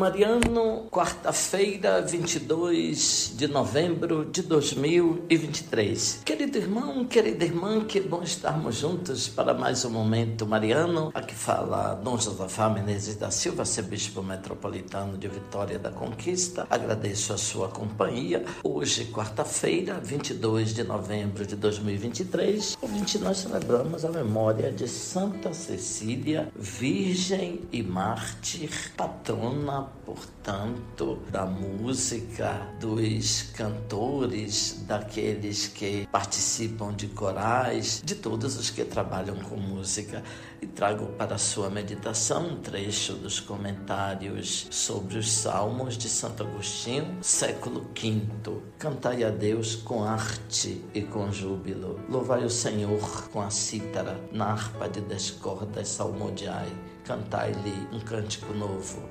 Mariano, quarta-feira, 22 de novembro de 2023. Querido irmão, querida irmã, que bom estarmos juntos para mais um momento mariano. Aqui fala Dom Josafá Menezes da Silva, arcebispo metropolitano de Vitória da Conquista. Agradeço a sua companhia. Hoje, quarta-feira, 22 de novembro de 2023, ouvinte, nós celebramos a memória de Santa Cecília, Virgem e Mártir, patrona, portanto, da música, dos cantores, daqueles que participam de corais, de todos os que trabalham com música. E trago para sua meditação um trecho dos comentários sobre os Salmos de Santo Agostinho, século V. Cantai a Deus com arte e com júbilo. Louvai o Senhor com a cítara, na harpa de dez cordas salmodiai cantai-lhe um cântico novo.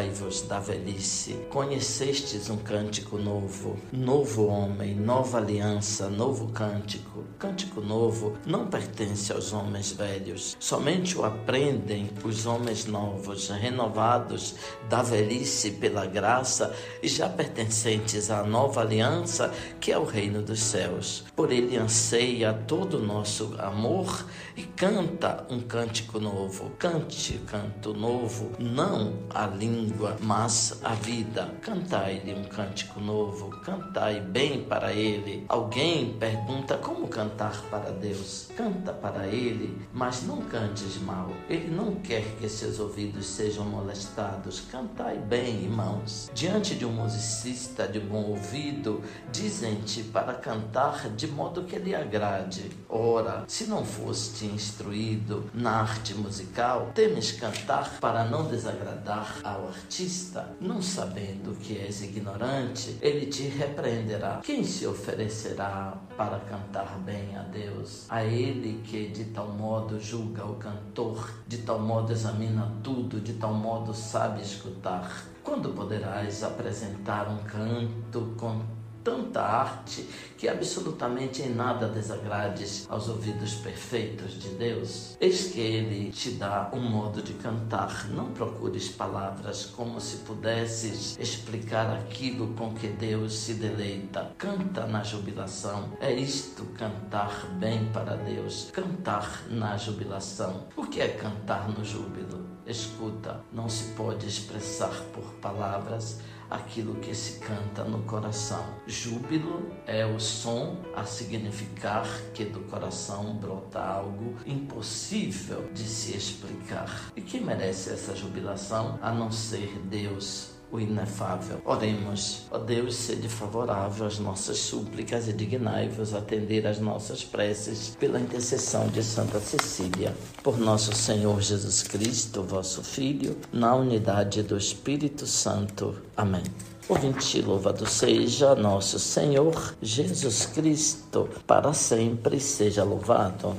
Despojai-vos da velhice, conhecestes um cântico novo. Novo homem, nova aliança, novo cântico. Cântico novo não pertence aos homens velhos, somente o aprendem os homens novos, renovados da velhice pela graça e já pertencentes à nova aliança, que é o reino dos céus. Por ele anseia todo o nosso amor e canta um cântico novo. Cante canto novo, não a língua, mas a vida. Cantai-lhe um cântico novo, cantai bem para ele. Alguém pergunta como cantar para Deus. Canta para ele, mas não cantes mal. Ele não quer que seus ouvidos sejam molestados. Cantai bem, irmãos. Diante de um musicista de bom ouvido, dizem-te para cantar de modo que lhe agrade. Ora, se não foste instruído na arte musical, temes cantar para não desagradar ao artista, não sabendo que és ignorante, ele te repreenderá. Quem se oferecerá para cantar bem a Deus? A ele que de tal modo julga o cantor, de tal modo examina tudo, de tal modo sabe escutar. Quando poderás apresentar um canto com tanta arte que absolutamente em nada desagrades aos ouvidos perfeitos de Deus. Eis que Ele te dá um modo de cantar. Não procures palavras como se pudesses explicar aquilo com que Deus se deleita. Canta na jubilação. É isto cantar bem para Deus. Cantar na jubilação. O que é cantar no júbilo? Escuta, não se pode expressar por palavras aquilo que se canta no coração. Júbilo é o som a significar que do coração brota algo impossível de se explicar. E quem merece essa jubilação a não ser Deus? O inefável. Oremos, ó Deus, sede favorável às nossas súplicas e dignai-vos atender às nossas preces pela intercessão de Santa Cecília. Por nosso Senhor Jesus Cristo, vosso Filho, na unidade do Espírito Santo. Amém. Ouvinte, louvado seja nosso Senhor Jesus Cristo, para sempre seja louvado.